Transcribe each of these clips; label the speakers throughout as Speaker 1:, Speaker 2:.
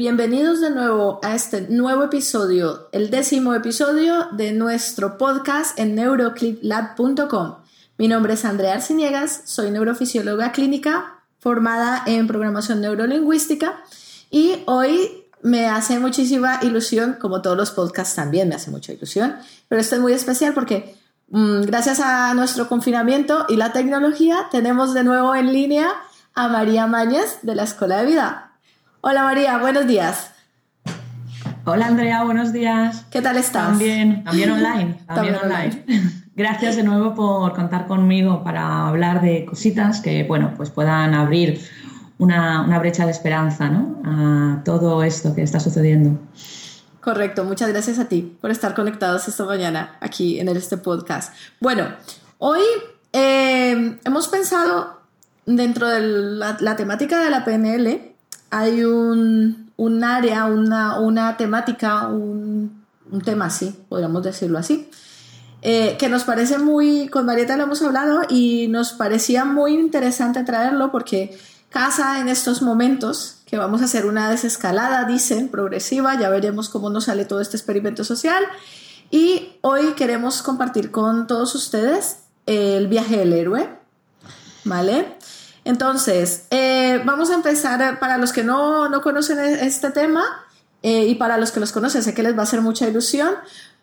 Speaker 1: Bienvenidos de nuevo a este nuevo episodio, el décimo episodio de nuestro podcast en neurocliplab.com. Mi nombre es Andrea Arciniegas, soy neurofisióloga clínica formada en programación neurolingüística y hoy me hace muchísima ilusión, como todos los podcasts también me hace mucha ilusión, pero esto es muy especial porque mm, gracias a nuestro confinamiento y la tecnología tenemos de nuevo en línea a María Mañez de la Escuela de Vida. Hola María, buenos días.
Speaker 2: Hola Andrea, buenos días.
Speaker 1: ¿Qué tal estás?
Speaker 2: También, también online. También, online. Gracias de nuevo por contar conmigo para hablar de cositas que, bueno, pues puedan abrir una, brecha de esperanza, ¿no? A todo esto que está sucediendo.
Speaker 1: Correcto, muchas gracias a ti por estar conectados esta mañana aquí en este podcast. Bueno, hoy eh, hemos pensado dentro de la temática de la PNL hay un, un área, una, una temática, un, un, tema así, podríamos decirlo así, eh, que nos parece muy, con Marieta lo hemos hablado y nos parecía muy interesante traerlo porque casa en estos momentos que vamos a hacer una desescalada, dicen, progresiva, ya veremos cómo nos sale todo este experimento social. Y hoy queremos compartir con todos ustedes el viaje del héroe, ¿vale? Entonces, eh, vamos a empezar, para los que no, conocen e-, este tema eh, y para los que los conocen, sé que les va a hacer mucha ilusión,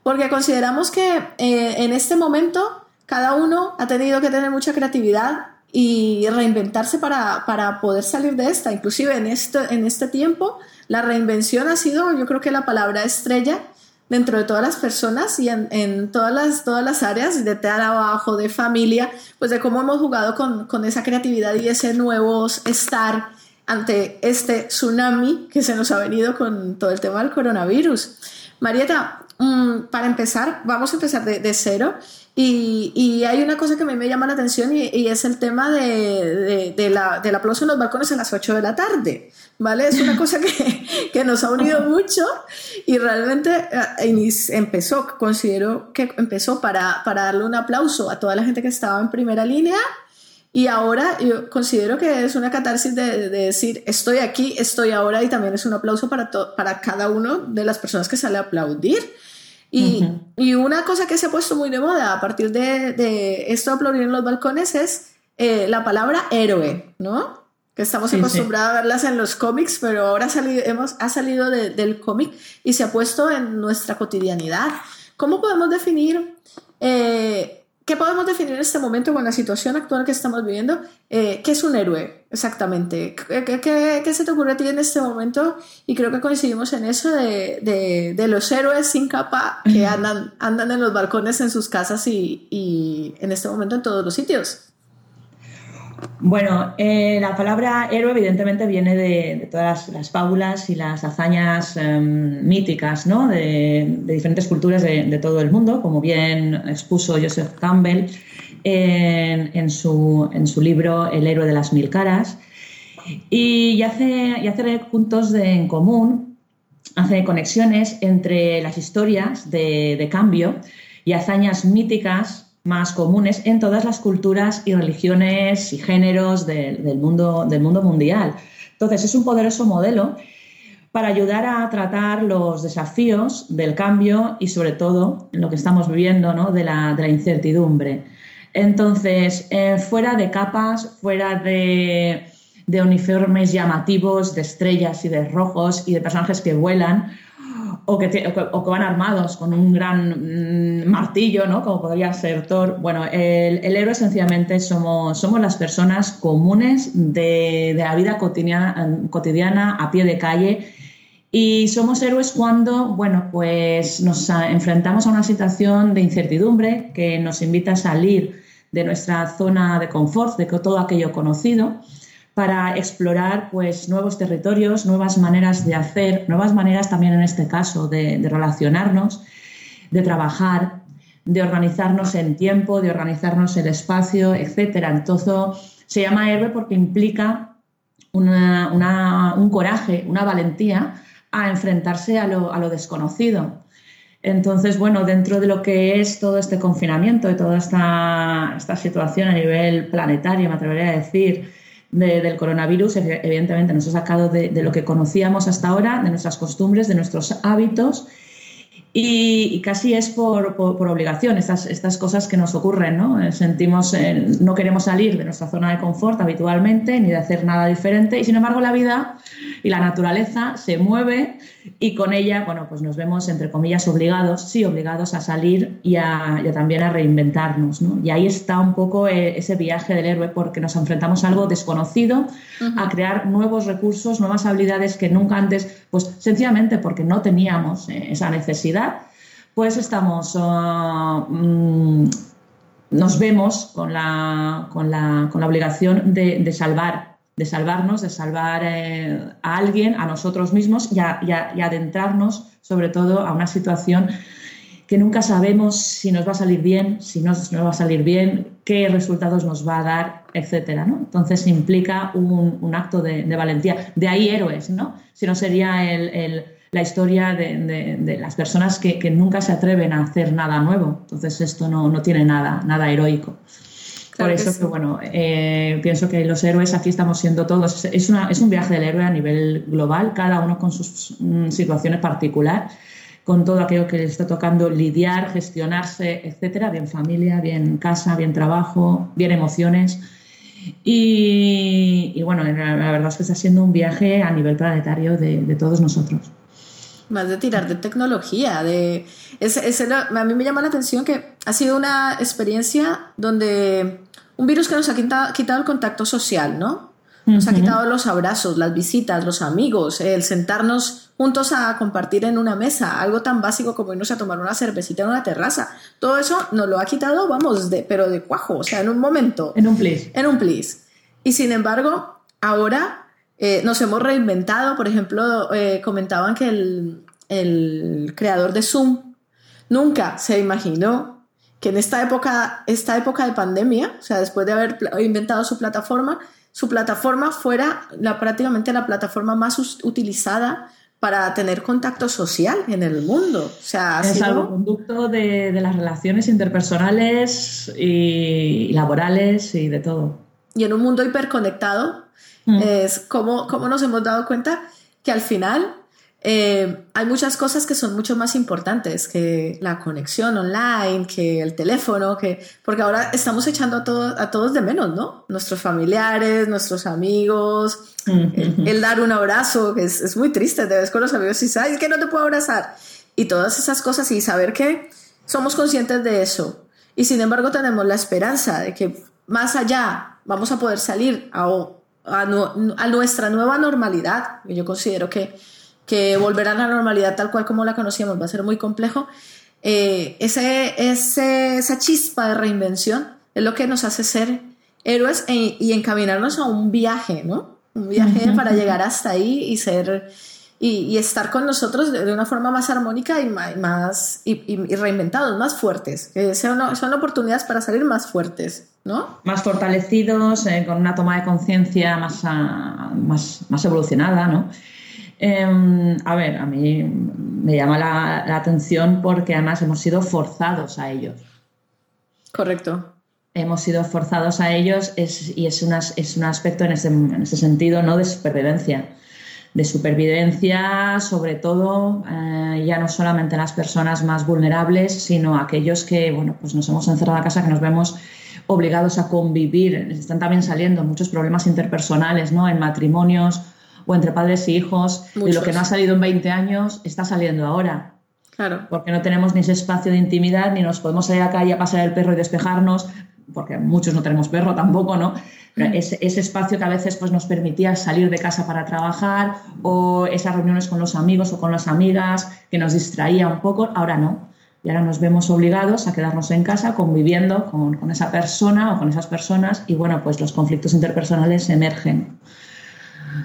Speaker 1: porque consideramos que eh, en este momento cada uno ha tenido que tener mucha creatividad y reinventarse para, para poder salir de esta. Inclusive en este, en este tiempo, la reinvención ha sido, yo creo que la palabra estrella dentro de todas las personas y en, todas, las, todas las áreas, de trabajo, de familia, pues de cómo hemos jugado con, esa creatividad y ese nuevo estar ante este tsunami que se nos ha venido con todo el tema del coronavirus. Marieta, mm, para empezar, vamos a empezar de, cero. Y, hay una cosa que a mí me llama la atención y, es el tema de, la, del aplauso en los balcones a las 8 de la tarde. ¿vale? Es una cosa que, que nos ha unido mucho y realmente eh, empezó, considero que empezó para, para darle un aplauso a toda la gente que estaba en primera línea y ahora yo considero que es una catarsis de, de, decir, estoy aquí, estoy ahora, y también es un aplauso para, para cada uno de las personas que sale a aplaudir. Y, y, una cosa que se ha puesto muy de moda a partir de, de esto de aplaudir en los balcones es eh, la palabra héroe, ¿no? que estamos acostumbrados a verlas en los cómics, pero ahora ha salido, hemos, ha salido del cómic y se ha puesto en nuestra cotidianidad. ¿Cómo podemos definir, eh, qué podemos definir en este momento con la situación actual que estamos viviendo? Eh, ¿Qué es un héroe exactamente? ¿Qué, qué, se te ocurre a ti en este momento? Y creo que coincidimos en eso de, de, los héroes sin capa que andan, andan en los balcones en sus casas y, y en este momento en todos los sitios.
Speaker 2: Bueno, eh, la palabra héroe evidentemente viene de, todas las, fábulas y las hazañas em, míticas ¿no? de, diferentes culturas de, todo el mundo, como bien expuso Joseph Campbell en, su, libro El héroe de las mil caras. Y y hace puntos en común, hace conexiones entre las historias de cambio y hazañas míticas más comunes en todas las culturas y religiones y géneros del, mundo, del mundo mundial. Entonces, es un poderoso modelo para ayudar a tratar los desafíos del cambio y sobre todo en lo que estamos viviendo ¿no? de, la, incertidumbre. Entonces, eh, fuera de capas, fuera de, de uniformes llamativos, de estrellas y de rojos y de personajes que vuelan, o que, o que, van armados con un gran mm, martillo, ¿no? Como podría ser Thor. Bueno, el, el héroe sencillamente somos, somos las personas comunes de, de la vida cotidiana, cotidiana, a pie de calle. Y somos héroes cuando, bueno, pues nos enfrentamos a una situación de incertidumbre que nos invita a salir de nuestra zona de confort, de todo aquello conocido, para explorar pues, nuevos territorios, nuevas maneras de hacer, nuevas maneras también en este caso de, relacionarnos, de trabajar, de organizarnos en tiempo, de organizarnos el espacio, etc. Entonces se llama héroe porque implica un coraje, una valentía a enfrentarse a lo, a lo, desconocido. Entonces, bueno, dentro de lo que es todo este confinamiento y toda esta, esta situación a nivel planetario, me atrevería a decir, del coronavirus, evidentemente nos ha sacado de, lo que conocíamos hasta ahora, de nuestras costumbres, de nuestros hábitos. Y, casi es por, obligación estas, estas cosas que nos ocurren, ¿no? Eh, sentimos, eh, no queremos salir de nuestra zona de confort habitualmente, ni de hacer nada diferente, y sin embargo la vida y la naturaleza se mueve y con ella, bueno, pues nos vemos, entre comillas, obligados, sí, obligados a salir y, a, también a reinventarnos, ¿no? Y ahí está un poco eh, ese viaje del héroe porque nos enfrentamos a algo desconocido, a crear nuevos recursos, nuevas habilidades que nunca antes, pues sencillamente porque no teníamos eh, esa necesidad, pues estamos... Ah, mm, nos vemos con la, con la, con la obligación de, de salvar de salvarnos, de salvar eh, a alguien, a nosotros mismos y, adentrarnos sobre todo a una situación que nunca sabemos si nos va a salir bien, si no nos va a salir bien, qué resultados nos va a dar, etcétera. ¿no? Entonces implica un, acto de, valentía. De ahí héroes, ¿no? Si no sería la historia de, las personas que, nunca se atreven a hacer nada nuevo. Entonces esto no, no tiene nada, nada heroico. Por eso que, bueno, eh, pienso que los héroes aquí estamos siendo todos. Es, una, es un viaje del héroe a nivel global, cada uno con sus mm, situaciones particulares, con todo aquello que le está tocando lidiar, gestionarse, etcétera, bien familia, bien casa, bien trabajo, bien emociones. Y, bueno, la, verdad es que está siendo un viaje a nivel planetario de, todos nosotros.
Speaker 1: Más de tirar de tecnología, de... a mí me llama la atención que ha sido una experiencia donde un virus que nos ha quitado, el contacto social, ¿no? Nos ha quitado los abrazos, las visitas, los amigos, el sentarnos juntos a compartir en una mesa, algo tan básico como irnos a tomar una cervecita en una terraza. Todo eso nos lo ha quitado, vamos, de, pero de cuajo, o sea, en un momento.
Speaker 2: En un plis.
Speaker 1: En un plis. Y sin embargo, ahora eh, nos hemos reinventado. Por ejemplo, eh, comentaban que el, el creador de Zoom nunca se imaginó que en esta época, esta época de pandemia, o sea, después de haber inventado su plataforma, su plataforma fuera la, prácticamente la plataforma más utilizada para tener contacto social en el mundo. O sea,
Speaker 2: es algo conducto de, de, las relaciones interpersonales y laborales y de todo.
Speaker 1: Y en un mundo hiperconectado, mm. es como, como nos hemos dado cuenta que al final eh, hay muchas cosas que son mucho más importantes que la conexión online, que el teléfono, que porque ahora estamos echando a, a todos de menos, ¿no? Nuestros familiares, nuestros amigos, el, dar un abrazo, que es, muy triste, te ves con los amigos y sabes que no te puedo abrazar. Y todas esas cosas y saber que somos conscientes de eso. Y sin embargo tenemos la esperanza de que más allá vamos a poder salir a, a, a nuestra nueva normalidad. Yo considero que que volver a la normalidad tal cual como la conocíamos va a ser muy complejo, eh, ese, esa chispa de reinvención es lo que nos hace ser héroes e, y encaminarnos a un viaje, ¿no? Un viaje para llegar hasta ahí y ser y, estar con nosotros de, una forma más armónica y más y, reinventados, más fuertes. Que son, son oportunidades para salir más fuertes, ¿no?
Speaker 2: Más fortalecidos, eh, con una toma de conciencia más, ah, más, más evolucionada, ¿no? Em, a ver, a mí me llama la, atención porque además hemos sido forzados a ellos.
Speaker 1: Correcto.
Speaker 2: Hemos sido forzados a ellos y es, es un aspecto en ese, en ese, sentido ¿no? de supervivencia. De supervivencia, sobre todo, eh, ya no solamente las personas más vulnerables, sino aquellos que bueno, pues nos hemos encerrado a casa, que nos vemos obligados a convivir. Están también saliendo muchos problemas interpersonales ¿no? en matrimonios o entre padres y hijos, y lo que no ha salido en 20 años está saliendo ahora.
Speaker 1: Claro.
Speaker 2: Porque no tenemos ni ese espacio de intimidad, ni nos podemos salir a la calle a pasar el perro y despejarnos, porque muchos no tenemos perro tampoco, ¿no? Mm. ese, ese, espacio que a veces pues, nos permitía salir de casa para trabajar, o esas reuniones con los amigos o con las amigas, que nos distraía un poco, ahora no. Y ahora nos vemos obligados a quedarnos en casa conviviendo con, con esa persona o con esas personas, y bueno, pues los conflictos interpersonales emergen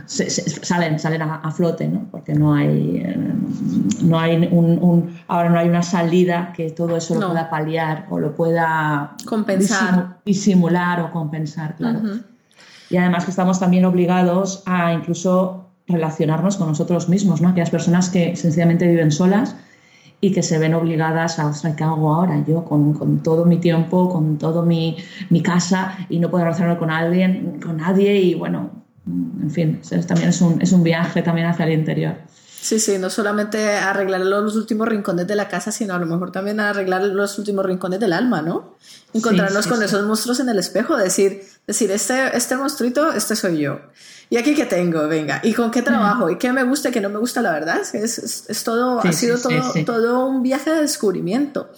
Speaker 2: salen, salen a, flote, ¿no? porque no hay, eh, no hay un, ahora no hay una salida que todo eso lo pueda paliar o lo pueda
Speaker 1: compensar,
Speaker 2: disimular o compensar, claro. Y además que estamos también obligados a incluso relacionarnos con nosotros mismos, ¿no? aquellas personas que sencillamente viven solas y que se ven obligadas a, ostras, ¿qué hago ahora yo con, con todo mi tiempo, con todo mi, mi, casa y no poder relacionarme con alguien, con nadie y bueno, en fin, también es un, es un viaje también hacia el interior.
Speaker 1: Sí, sí, no solamente arreglar los últimos rincones de la casa, sino a lo mejor también arreglar los últimos rincones del alma, ¿no? Encontrarnos con esos monstruos en el espejo, decir, decir, este, este monstruito, este soy yo. ¿Y aquí qué tengo? Venga, ¿y con qué trabajo? ¿Y qué me gusta y qué no me gusta? La verdad es que es, es, todo, ha sido todo, todo un viaje de descubrimiento.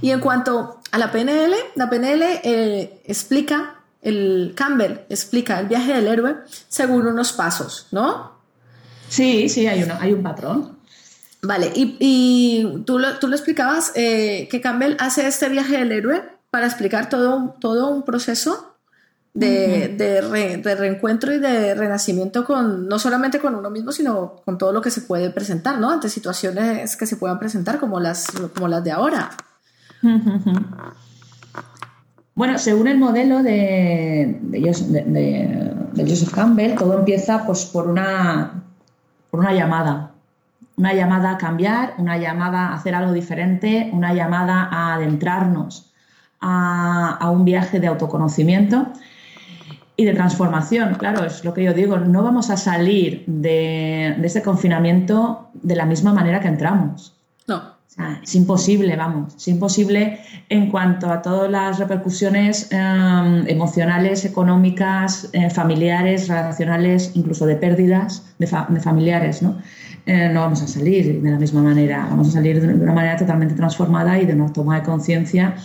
Speaker 1: Y en cuanto a la PNL, la PNL eh, explica, el Campbell explica el viaje del héroe según unos pasos, ¿no?
Speaker 2: Sí, sí, hay, hay un patrón.
Speaker 1: Vale, y, tú, lo, tú, lo, explicabas eh, que Campbell hace este viaje del héroe para explicar todo, todo un proceso de, de, reencuentro y de renacimiento con no solamente con uno mismo, sino con todo lo que se puede presentar, ¿no? Ante situaciones que se puedan presentar como las, como las de ahora.
Speaker 2: Bueno, según el modelo de, de, Joseph Campbell, todo empieza pues, por una una llamada. Una llamada a cambiar, una llamada a hacer algo diferente, una llamada a adentrarnos a, un viaje de autoconocimiento y de transformación. Claro, es lo que yo digo, no vamos a salir de, de este confinamiento de la misma manera que entramos.
Speaker 1: No.
Speaker 2: Es imposible, vamos, es imposible en cuanto a todas las repercusiones em, emocionales, económicas, eh, familiares, relacionales, incluso de pérdidas de, familiares, ¿no? Eh, no vamos a salir de la misma manera, vamos a salir de una manera totalmente transformada y de una toma de conciencia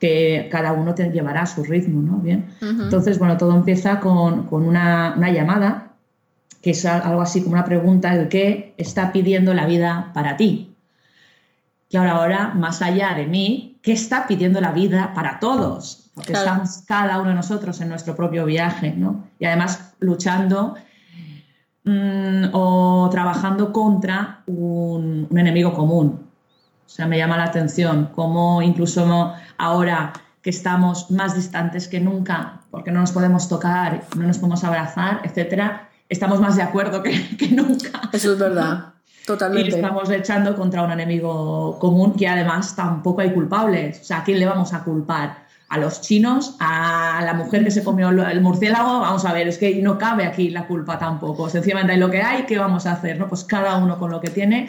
Speaker 2: que cada uno te llevará a su ritmo, ¿no? Bien. Entonces, bueno, todo empieza con, una, una, llamada, que es algo así como una pregunta de qué está pidiendo la vida para ti, Claro, ahora, más allá de mí, ¿qué está pidiendo la vida para todos? Porque estamos cada uno de nosotros en nuestro propio viaje, ¿no? Y además luchando mm, o trabajando contra un, enemigo común. O sea, me llama la atención cómo incluso ahora que estamos más distantes que nunca, porque no nos podemos tocar, no nos podemos abrazar, etcétera, estamos más de acuerdo que, que nunca.
Speaker 1: Eso es verdad. Totalmente.
Speaker 2: Y estamos echando contra un enemigo común que además tampoco hay culpables. O sea, ¿a quién le vamos a culpar? ¿A los chinos? ¿A la mujer que se comió el murciélago? Vamos a ver, es que no cabe aquí la culpa tampoco. Sencillamente hay lo que hay, ¿qué vamos a hacer? ¿no? Pues cada uno con lo que tiene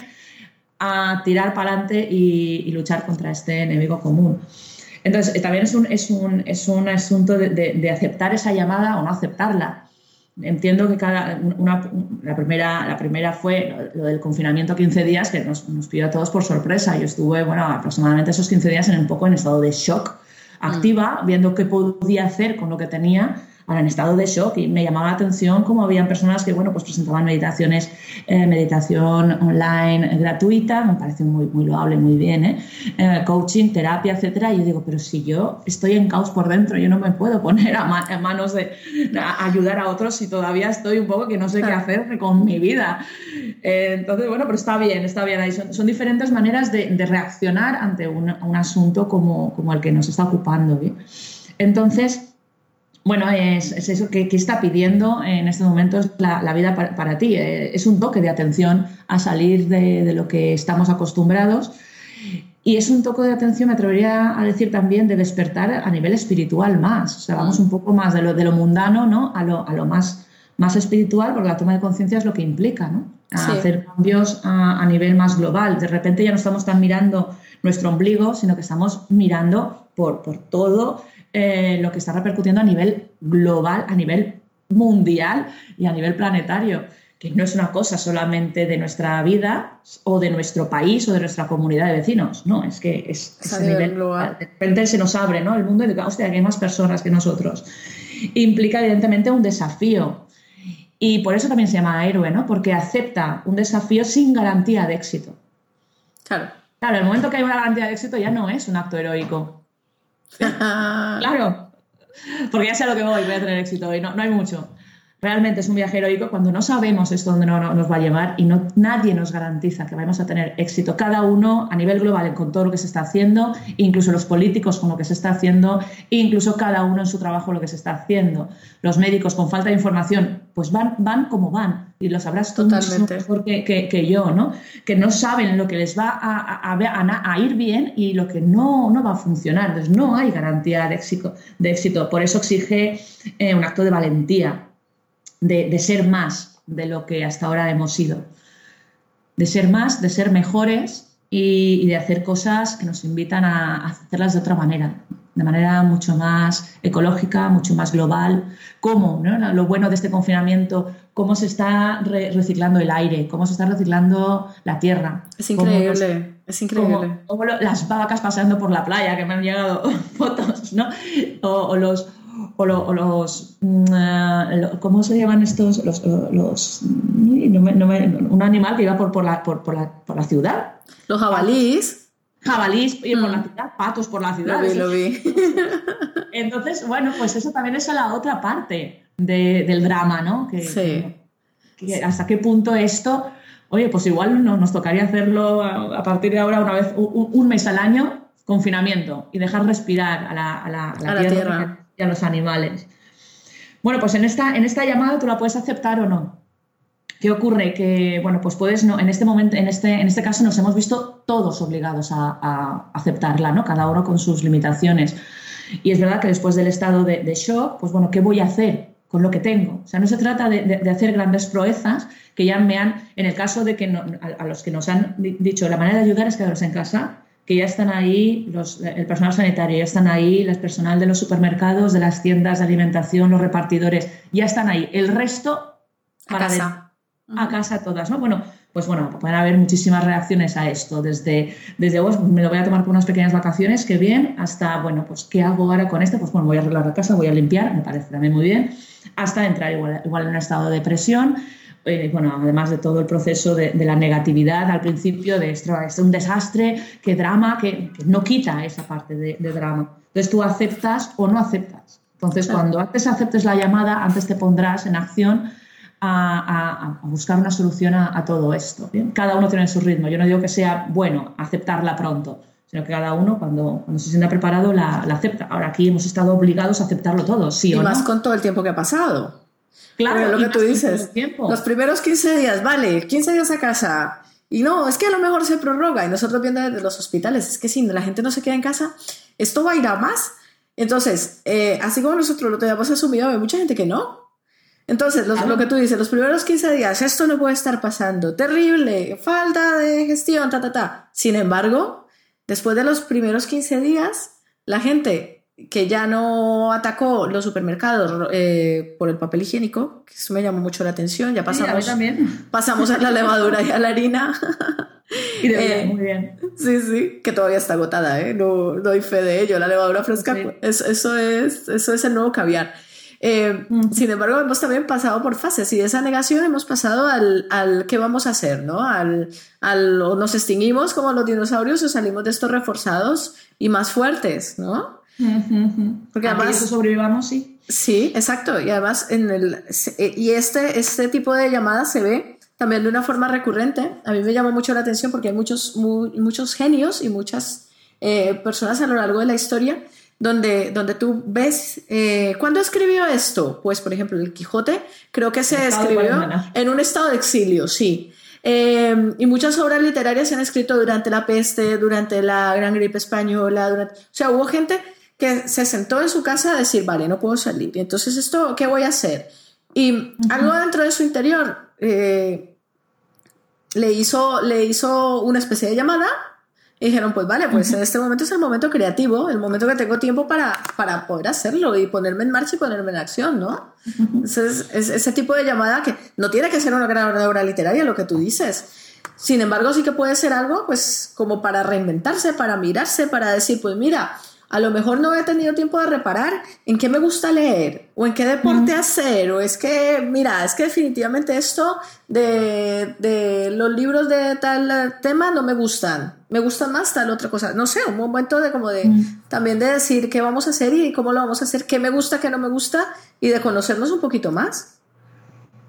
Speaker 2: a tirar para adelante y, luchar contra este enemigo común. Entonces, también es un, es un, es un asunto de, de aceptar esa llamada o no aceptarla entiendo que cada una, la, primera, la primera fue lo del confinamiento 15 días, que nos, nos pidió a todos por sorpresa. Yo estuve, bueno, aproximadamente esos 15 días en un poco en estado de shock activa, mm. viendo qué podía hacer con lo que tenía ahora en estado de shock y me llamaba la atención cómo habían personas que, bueno, pues presentaban meditaciones, eh, meditación online gratuita, me parece muy, muy loable, muy bien, ¿eh? ¿eh? coaching, terapia, etcétera, y yo digo, pero si yo estoy en caos por dentro, yo no me puedo poner a, manos de ayudar a otros si todavía estoy un poco que no sé qué hacer con mi vida. Eh, entonces, bueno, pero está bien, está bien. Son, son diferentes maneras de, de reaccionar ante un, un, asunto como, como el que nos está ocupando. Entonces, bueno, es, eso que, está pidiendo en este momento la, la vida para, ti. Eh, es un toque de atención a salir de, lo que estamos acostumbrados. Y es un toque de atención, me atrevería a decir también, de despertar a nivel espiritual más. O sea, vamos un poco más de lo, de lo mundano ¿no? a, lo, a lo más, más espiritual, porque la toma de conciencia es lo que implica, ¿no? hacer cambios a, a, nivel más global. De repente ya no estamos tan mirando nuestro ombligo, sino que estamos mirando por, por todo eh, lo que está repercutiendo a nivel global, a nivel mundial y a nivel planetario, que no es una cosa solamente de nuestra vida o de nuestro país o de nuestra comunidad de vecinos, no, es que es, a nivel global. De repente se nos abre ¿no? el mundo y digo, hostia, que hay más personas que nosotros. Implica evidentemente un desafío. Y por eso también se llama héroe, ¿no? Porque acepta un desafío sin garantía de éxito.
Speaker 1: Claro.
Speaker 2: Claro, el momento que hay una garantía de éxito ya no es un acto heroico claro. Porque ya sé a lo que voy, voy a tener éxito hoy, no, no hay mucho. Realmente es un viaje heroico cuando no sabemos esto dónde no, nos va a llevar y no, nadie nos garantiza que vamos a tener éxito. Cada uno a nivel global con todo lo que se está haciendo, incluso los políticos con lo que se está haciendo, incluso cada uno en su trabajo lo que se está haciendo. Los médicos con falta de información, pues van, van como van y lo sabrás tú Totalmente. mejor que, yo, ¿no? Que no saben lo que les va a, ir bien y lo que no, no, va a funcionar. Entonces no hay garantía de éxito. De éxito. Por eso exige eh, un acto de valentía de, ser más de lo que hasta ahora hemos sido. De ser más, de ser mejores y, de hacer cosas que nos invitan a, hacerlas de otra manera, de manera mucho más ecológica, mucho más global. ¿Cómo? Lo bueno de este confinamiento, cómo se está reciclando el aire, cómo se está reciclando la tierra.
Speaker 1: Es increíble, es increíble.
Speaker 2: las vacas pasando por la playa, que me han llegado fotos, ¿no? o los o, los, mm, eh, ¿cómo se llaman estos? Los, un animal que iba por, por, la, por, la, por la ciudad.
Speaker 1: Los jabalíes.
Speaker 2: Jabalís por la mm. ciudad, patos por la ciudad.
Speaker 1: Lo vi, lo vi.
Speaker 2: Entonces, bueno, pues eso también es la otra parte del drama, ¿no? Que,
Speaker 1: sí.
Speaker 2: hasta qué punto esto, oye, pues igual nos tocaría hacerlo a, partir de ahora una vez, un, mes al año, confinamiento, y dejar respirar a la, a la, tierra y a los animales. Bueno, pues en esta, en esta llamada tú la puedes aceptar o no. ¿Qué ocurre? Que, bueno, pues puedes, no, en este momento, en este, en este caso nos hemos visto todos obligados a, aceptarla, ¿no? Cada uno con sus limitaciones. Y es verdad que después del estado de, shock, pues bueno, ¿qué voy a hacer con lo que tengo? O sea, no se trata de, hacer grandes proezas que ya me han, en el caso de que a, a, los que nos han dicho la manera de ayudar es quedarse en casa, que ya están ahí, los, el personal sanitario, ya están ahí, el personal de los supermercados, de las tiendas de alimentación, los repartidores, ya están ahí. El resto
Speaker 1: para a casa.
Speaker 2: a casa todas, ¿no? Bueno, pues bueno, pueden haber muchísimas reacciones a esto, desde, desde oh, me lo voy a tomar por unas pequeñas vacaciones, qué bien, hasta, bueno, pues ¿qué hago ahora con esto? Pues bueno, voy a arreglar la casa, voy a limpiar, me parece también muy bien, hasta entrar igual, igual en un estado de depresión, eh, bueno, además de todo el proceso de, la negatividad al principio, de esto es un desastre, qué drama, que, no quita esa parte de, drama. Entonces tú aceptas o no aceptas. Entonces, cuando antes aceptes la llamada, antes te pondrás en acción a, buscar una solución a, todo esto. Cada uno tiene su ritmo. Yo no digo que sea bueno aceptarla pronto, sino que cada uno cuando, cuando se sienta preparado la, acepta. Ahora aquí hemos estado obligados a aceptarlo todo, sí
Speaker 1: y
Speaker 2: o
Speaker 1: más con todo el tiempo que ha pasado.
Speaker 2: Claro,
Speaker 1: lo que tú dices. Los primeros 15 días, vale, 15 días a casa. Y no, es que a lo mejor se prorroga. Y nosotros viendo desde los hospitales, es que si la gente no se queda en casa, esto va a ir a más. Entonces, eh, así como nosotros lo teníamos asumido, hay mucha gente que no. Entonces, lo que tú dices, los primeros 15 días, esto no puede estar pasando, terrible, falta de gestión, ta, ta, ta. Sin embargo, después de los primeros 15 días, la gente que ya no atacó los supermercados eh, por el papel higiénico, que eso me llamó mucho la atención, ya pasamos, pasamos a la levadura y a la harina.
Speaker 2: Y de eh, muy bien.
Speaker 1: Sí, sí, que todavía está agotada, ¿eh? no, doy fe de ello. La levadura fresca, eso, es, eso es el nuevo caviar. Eh, sin embargo, hemos también pasado por fases y de esa negación hemos pasado al, al qué vamos a hacer, ¿no? Al, al, o nos extinguimos como los dinosaurios o salimos de estos reforzados y más fuertes, ¿no?
Speaker 2: Porque además sobrevivamos, sí.
Speaker 1: Sí, exacto. Y además en el eh, y este este tipo de llamadas se ve también de una forma recurrente. A mí me llama mucho la atención porque hay muchos muchos genios y muchas eh, personas a lo largo de la historia donde, donde tú ves, eh, ¿cuándo escribió esto? Pues, por ejemplo, el Quijote creo que se escribió en un estado de exilio, sí. Eh, y muchas obras literarias se han escrito durante la peste, durante la gran gripe española, durante, o sea, hubo gente que se sentó en su casa a decir, vale, no puedo salir. Y entonces, ¿esto qué voy a hacer? Y algo dentro de su interior eh, le, hizo, le hizo una especie de llamada y dijeron, pues vale, pues en este momento es el momento creativo, el momento que tengo tiempo para, para poder hacerlo y ponerme en marcha y ponerme en acción, ¿no? Entonces, es ese tipo de llamada que no tiene que ser una gran obra literaria, lo que tú dices. Sin embargo, sí que puede ser algo, pues, como para reinventarse, para mirarse, para decir, pues mira, a lo mejor no he tenido tiempo de reparar en qué me gusta leer o en qué deporte hacer o es que, mira, es que definitivamente esto de, de, los libros de tal tema no me gustan, me gusta más tal otra cosa, no sé, un momento de como de también de decir qué vamos a hacer y cómo lo vamos a hacer, qué me gusta, qué no me gusta y de conocernos un poquito más.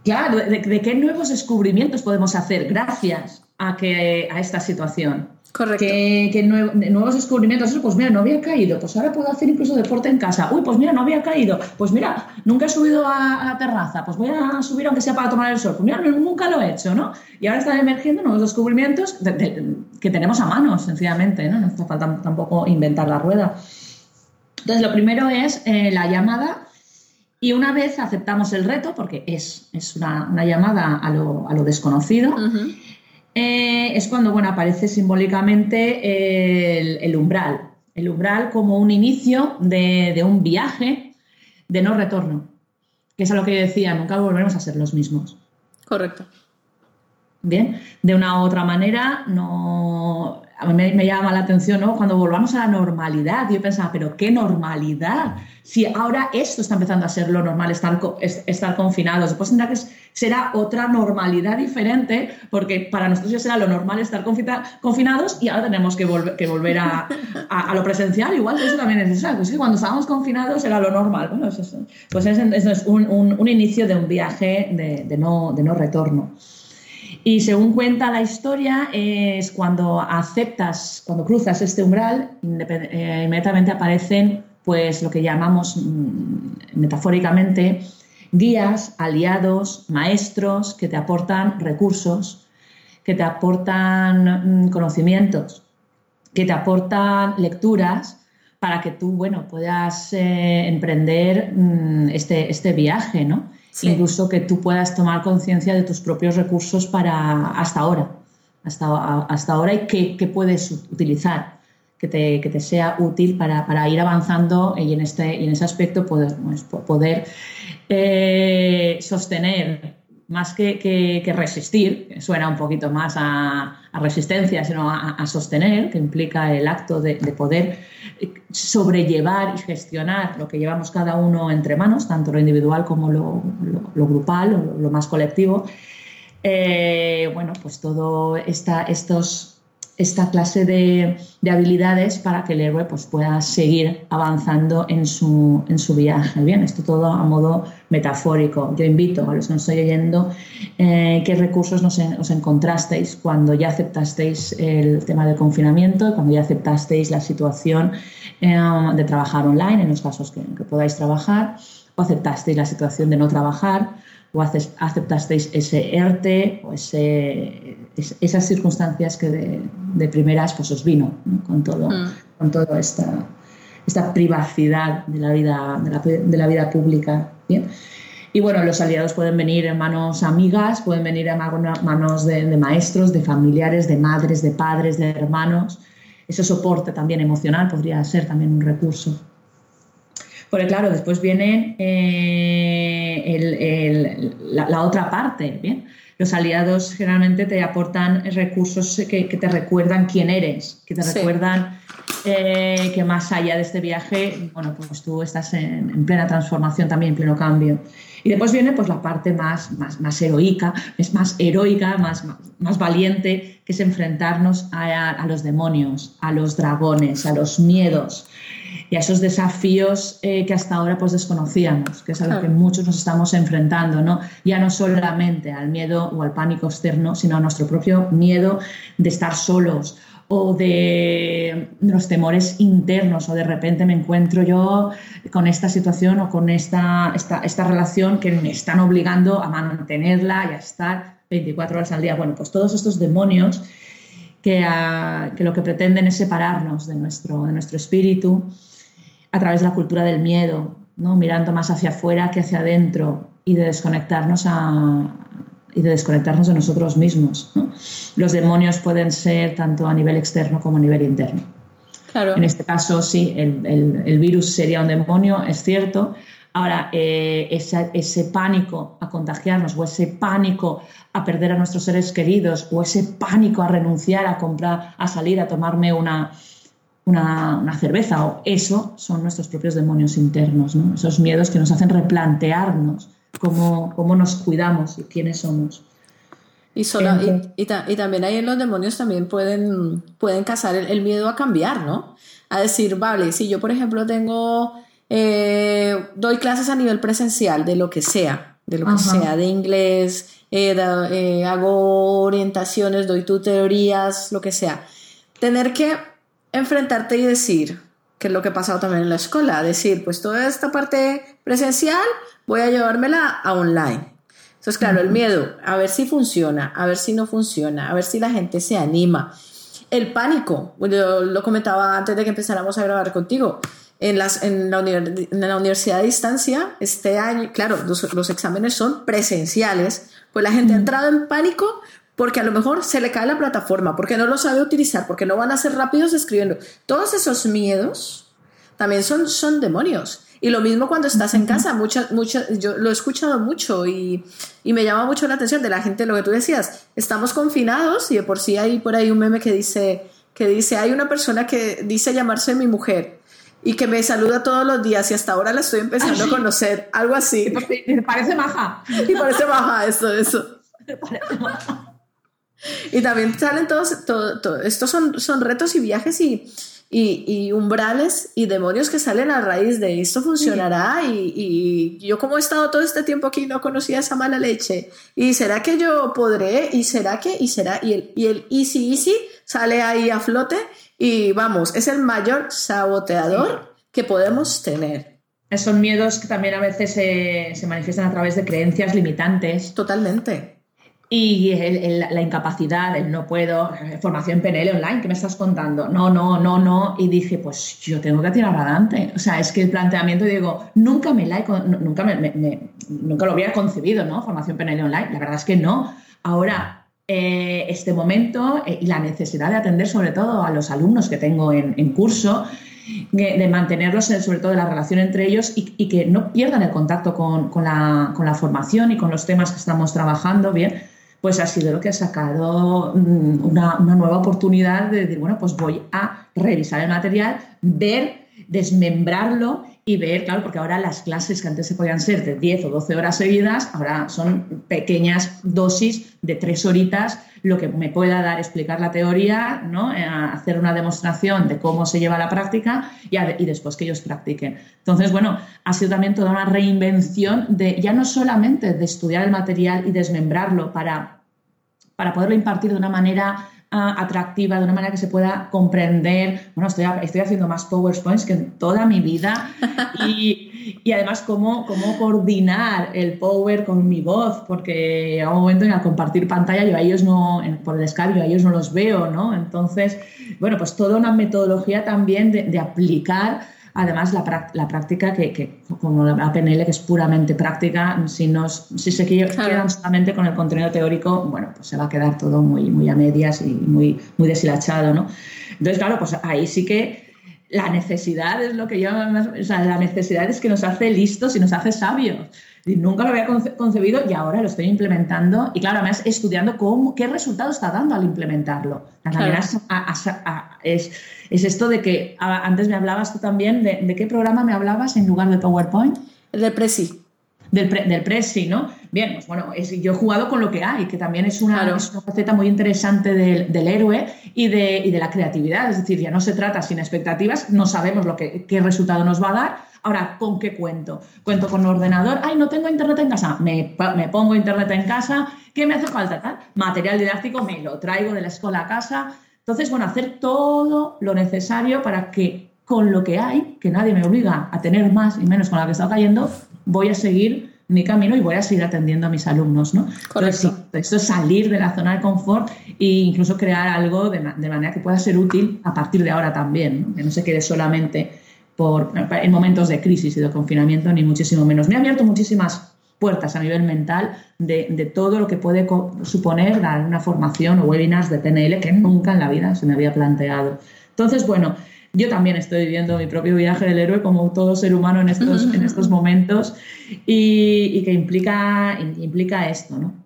Speaker 2: Claro, de, qué nuevos descubrimientos podemos hacer gracias a, que, a esta situación.
Speaker 1: Correcto.
Speaker 2: Que, nuevos descubrimientos, pues mira, no había caído, pues ahora puedo hacer incluso deporte en casa. Uy, pues mira, no había caído, pues mira, nunca he subido a, la terraza, pues voy a subir aunque sea para tomar el sol. Pues mira, nunca lo he hecho, ¿no? Y ahora están emergiendo nuevos descubrimientos que tenemos a mano, sencillamente, ¿no? No hace falta tampoco inventar la rueda. Entonces, lo primero es eh, la llamada y una vez aceptamos el reto, porque es, es una, llamada a lo, a lo desconocido, eh, es cuando bueno, aparece simbólicamente el, umbral. El umbral como un inicio de, un viaje de no retorno, que es a lo que yo decía, nunca volveremos a ser los mismos.
Speaker 1: Correcto.
Speaker 2: Bien, de una u otra manera, no, a mí me, llama la atención, ¿no? Cuando volvamos a la normalidad, yo pensaba, pero ¿qué normalidad? Si ahora esto está empezando a ser lo normal, estar, estar confinados, después tendrá que será otra normalidad diferente, porque para nosotros ya será lo normal estar confinados y ahora tenemos que, volver, que volver a, lo presencial, igual eso también es necesario. Pues cuando estábamos confinados era lo normal. Bueno, eso, pues eso es un, inicio de un viaje de, no, de no retorno. Y según cuenta la historia, es cuando aceptas, cuando cruzas este umbral, eh, inmediatamente aparecen pues lo que llamamos mm, metafóricamente guías, aliados, maestros que te aportan recursos, que te aportan mm, conocimientos, que te aportan lecturas para que tú, bueno, puedas eh, emprender mm, este, este viaje, ¿no? Incluso que tú puedas tomar conciencia de tus propios recursos para hasta ahora, hasta, hasta ahora y qué, puedes utilizar que te, que te sea útil para, para, ir avanzando y en, este, en ese aspecto poder, pues, poder eh, sostener más que, que, resistir, que suena un poquito más a, resistencia, sino a, sostener, que implica el acto de, poder sobrellevar y gestionar lo que llevamos cada uno entre manos, tanto lo individual como lo, grupal, o lo, más colectivo. Eh, bueno, pues todo esta, estos esta clase de, habilidades para que el héroe pues, pueda seguir avanzando en su, en su viaje. Bien, esto todo a modo metafórico. Yo invito a los que nos estoy oyendo eh, qué recursos nos, os encontrasteis cuando ya aceptasteis el tema del confinamiento, cuando ya aceptasteis la situación eh, de trabajar online, en los casos que, que podáis trabajar, o aceptasteis la situación de no trabajar o aceptasteis ese ERTE o ese, esas circunstancias que de, primeras pues os vino con todo, mm. con toda esta, esta privacidad de la vida, de la, vida pública. Y bueno, los aliados pueden venir en manos amigas, pueden venir en manos de, de, maestros, de familiares, de madres, de padres, de hermanos. Ese soporte también emocional podría ser también un recurso. Porque claro, después viene eh, la, otra parte, ¿bien? Los aliados generalmente te aportan recursos que, te recuerdan quién eres, que te recuerdan eh, que más allá de este viaje, bueno, pues tú estás en, plena transformación también, en pleno cambio. Y después viene pues la parte más, más, más heroica, es más heroica, más, más, valiente, que es enfrentarnos a los demonios, a los dragones, a los miedos y a esos desafíos eh, que hasta ahora pues desconocíamos, que es a lo que muchos nos estamos enfrentando, ¿no? Ya no solamente al miedo o al pánico externo, sino a nuestro propio miedo de estar solos o de los temores internos o de repente me encuentro yo con esta situación o con esta, esta, esta relación que me están obligando a mantenerla y a estar 24 horas al día. Bueno, pues todos estos demonios que, que lo que pretenden es separarnos de nuestro, de nuestro espíritu a través de la cultura del miedo, ¿no? mirando más hacia afuera que hacia adentro y de desconectarnos, a, y de, desconectarnos de nosotros mismos. Los demonios pueden ser tanto a nivel externo como a nivel interno.
Speaker 1: Claro.
Speaker 2: En este caso, sí, el, virus sería un demonio, es cierto. Ahora, eh, ese, ese, pánico a contagiarnos o ese pánico a perder a nuestros seres queridos o ese pánico a renunciar a comprar, a salir a tomarme una, una, cerveza o eso son nuestros propios demonios internos, ¿no? esos miedos que nos hacen replantearnos cómo, cómo nos cuidamos y quiénes somos.
Speaker 1: Y, y, también ahí en los demonios también pueden, pueden cazar el, miedo a cambiar, ¿no? A decir, vale, si yo por ejemplo tengo, eh, doy clases a nivel presencial de lo que sea, de lo que sea, de inglés, eh, eh, hago orientaciones, doy tutorías, lo que sea. Tener que enfrentarte y decir, que es lo que ha pasado también en la escuela, decir, pues toda esta parte presencial voy a llevármela a online. Entonces, claro, el miedo, a ver si funciona, a ver si no funciona, a ver si la gente se anima. El pánico, yo lo comentaba antes de que empezáramos a grabar contigo. En, las, en, la, universidad a distancia, este año, claro, los, exámenes son presenciales, pues la gente ha entrado en pánico porque a lo mejor se le cae la plataforma, porque no lo sabe utilizar, porque no van a ser rápidos escribiendo. Todos esos miedos también son, son demonios. Y lo mismo cuando estás en casa, muchas, muchas, yo lo he escuchado mucho y, y, me llama mucho la atención de la gente, lo que tú decías, estamos confinados y de por sí hay por ahí un meme que dice, que dice, hay una persona que dice llamarse mi mujer y que me saluda todos los días y hasta ahora la estoy empezando a conocer, algo así.
Speaker 2: Y parece maja.
Speaker 1: Y parece maja, eso, eso. Y también salen todos, todo, estos son, son retos y viajes y, y, umbrales y demonios que salen a raíz de esto funcionará y, yo como he estado todo este tiempo aquí no conocía esa mala leche y será que yo podré y será que y será y el, y el easy easy sale ahí a flote y vamos, es el mayor saboteador que podemos tener.
Speaker 2: Son miedos que también a veces se, se manifiestan a través de creencias limitantes.
Speaker 1: Totalmente
Speaker 2: y la incapacidad, el no puedo, formación PNL online, ¿qué me estás contando? No, no, no, no. Y dije, pues yo tengo que tirar adelante. O sea, es que el planteamiento, digo, nunca me la nunca, me, nunca lo había concebido, ¿no? Formación PNL online. La verdad es que no. Ahora, eh, este momento eh, y la necesidad de atender sobre todo a los alumnos que tengo en, curso, de, mantenerlos, sobre todo de la relación entre ellos y, que no pierdan el contacto con, la, formación y con los temas que estamos trabajando, bien pues ha sido lo que ha sacado mm, una, nueva oportunidad de decir, bueno, pues voy a revisar el material, ver, desmembrarlo y ver, claro, porque ahora las clases que antes se podían ser de 10 o 12 horas seguidas, ahora son pequeñas dosis de tres horitas, lo que me pueda dar explicar la teoría, ¿no? Eh, hacer una demostración de cómo se lleva la práctica y, y, después que ellos practiquen. Entonces, bueno, ha sido también toda una reinvención de ya no solamente de estudiar el material y desmembrarlo para para poderlo impartir de una manera atractiva, de una manera que se pueda comprender. Bueno, estoy, estoy haciendo más PowerPoints que en toda mi vida y, y, además cómo, cómo coordinar el Power con mi voz, porque a un momento en al compartir pantalla yo a ellos no, por el Skype, a ellos no los veo, ¿no? Entonces, bueno, pues toda una metodología también de, de aplicar Además, la, la práctica, que, como la PNL, que es puramente práctica, si, nos, si se quedan solamente con el contenido teórico, bueno, pues se va a quedar todo muy, muy a medias y muy, muy deshilachado, ¿no? Entonces, claro, pues ahí sí que la necesidad es lo que yo, o sea, la necesidad es que nos hace listos y nos hace sabios. Y nunca lo había concebido y ahora lo estoy implementando. Y claro, además estudiando cómo, qué resultado está dando al implementarlo. es, es, esto de que antes me hablabas tú también, de, qué programa me hablabas en lugar de PowerPoint?
Speaker 1: El de Prezi.
Speaker 2: Del, del Prezi, ¿no? Bien, pues bueno, yo he jugado con lo que hay, que también es una, faceta muy interesante del, del héroe y de, y de, la creatividad. Es decir, ya no se trata sin expectativas, no sabemos lo que, qué resultado nos va a dar, Ahora, ¿con qué cuento? ¿Cuento con un ordenador? Ay, no tengo internet en casa. Me, pongo internet en casa. ¿Qué me hace falta? Tal? Material didáctico me lo traigo de la escuela a casa. Entonces, bueno, hacer todo lo necesario para que con lo que hay, que nadie me obliga a tener más y menos con la que está cayendo, voy a seguir mi camino y voy a seguir atendiendo a mis alumnos, ¿no? Correcto. esto es salir de la zona de confort e incluso crear algo de, manera que pueda ser útil a partir de ahora también, que no se quede solamente por, en momentos de crisis y de confinamiento, ni muchísimo menos. Me ha abierto muchísimas puertas a nivel mental de, de todo lo que puede suponer dar una formación o webinars de PNL que nunca en la vida se me había planteado. Entonces, bueno, yo también estoy viviendo mi propio viaje del héroe como todo ser humano en estos, en estos momentos y, y que implica, implica esto, ¿no?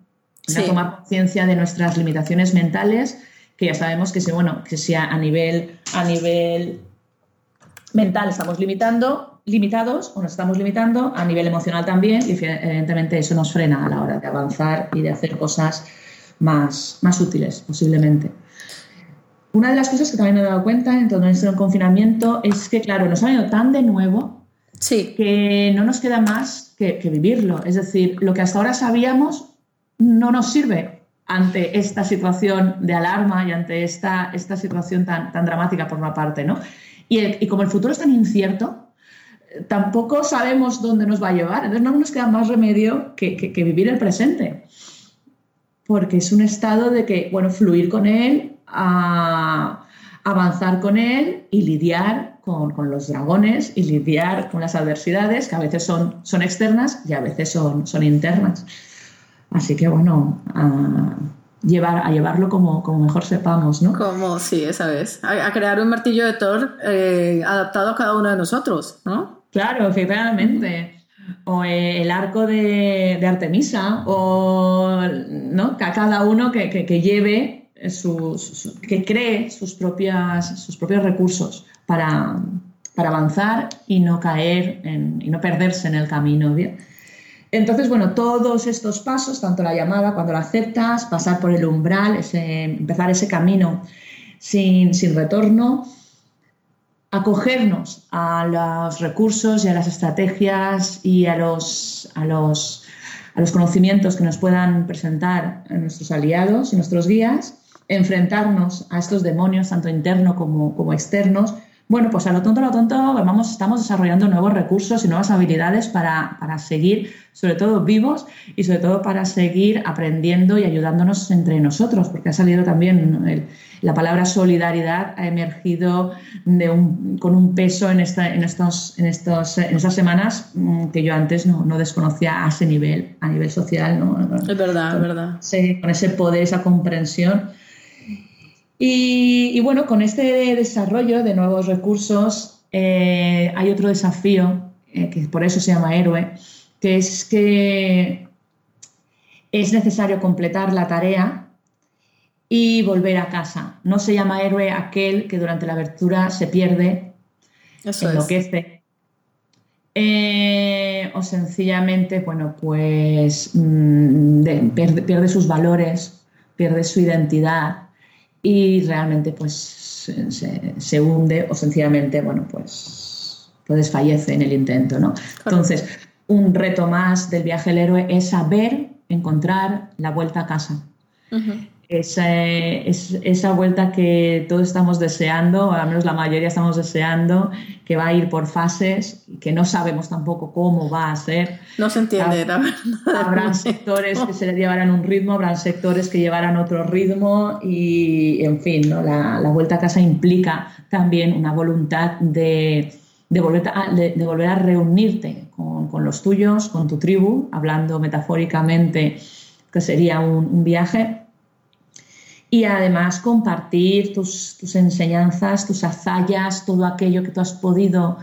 Speaker 2: tomar conciencia de nuestras limitaciones mentales, que ya sabemos que, si, bueno, que sea a nivel, a nivel mental estamos limitando, limitados o nos estamos limitando, a nivel emocional también, y evidentemente eso nos frena a la hora de avanzar y de hacer cosas más, más útiles, posiblemente. Una de las cosas que también me he dado cuenta en todo nuestro confinamiento es que, claro, nos ha venido tan de nuevo
Speaker 1: Sí.
Speaker 2: Que no nos queda más que, vivirlo. Es decir, lo que hasta ahora sabíamos no nos sirve ante esta situación de alarma y ante esta, esta situación tan, tan dramática por una parte, ¿no? Y, como el futuro es tan incierto, tampoco sabemos dónde nos va a llevar. Entonces no nos queda más remedio que, vivir el presente. Porque es un estado de que, bueno, fluir con él, avanzar con él y lidiar con, los dragones y lidiar con las adversidades que a veces son, son externas y a veces son, son internas. Así que, bueno, a, llevar, a llevarlo como, como mejor sepamos, ¿no?
Speaker 1: Como, sí, esa vez. A, crear un martillo de Thor eh, adaptado a cada uno de nosotros, ¿no?
Speaker 2: Claro, efectivamente. O eh, el arco de, Artemisa, o ¿no? cada uno que, lleve sus, que cree sus, propias, sus propios recursos para, avanzar y no caer y no perderse en el camino. Entonces, bueno, todos estos pasos, tanto la llamada cuando la aceptas, pasar por el umbral, empezar ese camino sin, sin retorno, acogernos a los recursos y a las estrategias y a los, a los, a los conocimientos que nos puedan presentar nuestros aliados y nuestros guías, enfrentarnos a estos demonios, tanto internos como, como externos, bueno, pues a lo tonto, a lo tonto, vamos, estamos desarrollando nuevos recursos y nuevas habilidades para, seguir, sobre todo vivos y sobre todo para seguir aprendiendo y ayudándonos entre nosotros, porque ha salido también la palabra solidaridad, ha emergido de un, con un peso en, esta, en, estos, en, estos, en estas semanas mm, que yo antes no, desconocía a ese nivel, a nivel social. ¿no?
Speaker 1: Es verdad, es verdad.
Speaker 2: Sí, con ese poder, esa comprensión y, bueno, con este desarrollo de nuevos recursos eh, hay otro desafío, eh, que por eso se llama héroe, que es que es necesario completar la tarea y volver a casa. No se llama héroe aquel que durante la abertura se pierde, enloquece. Eh, o sencillamente, bueno, pues mm, pierde sus valores, pierde su identidad y realmente pues se, hunde o sencillamente, bueno, pues, pues desfallece en el intento, ¿no? Entonces, un reto más del viaje del héroe es saber encontrar la vuelta a casa esa vuelta que todos estamos deseando, o al menos la mayoría estamos deseando, que va a ir por fases, que no sabemos tampoco cómo va a ser.
Speaker 1: No se entiende,
Speaker 2: Habrán sectores que se llevarán un ritmo, habrán sectores que llevarán otro ritmo y, en fin, ¿no? la, la, vuelta a casa implica también una voluntad de, de, volver, a, de, volver a reunirte con, con, los tuyos, con tu tribu, hablando metafóricamente que sería un, un viaje y además compartir tus, enseñanzas, tus hazallas, todo aquello que tú has podido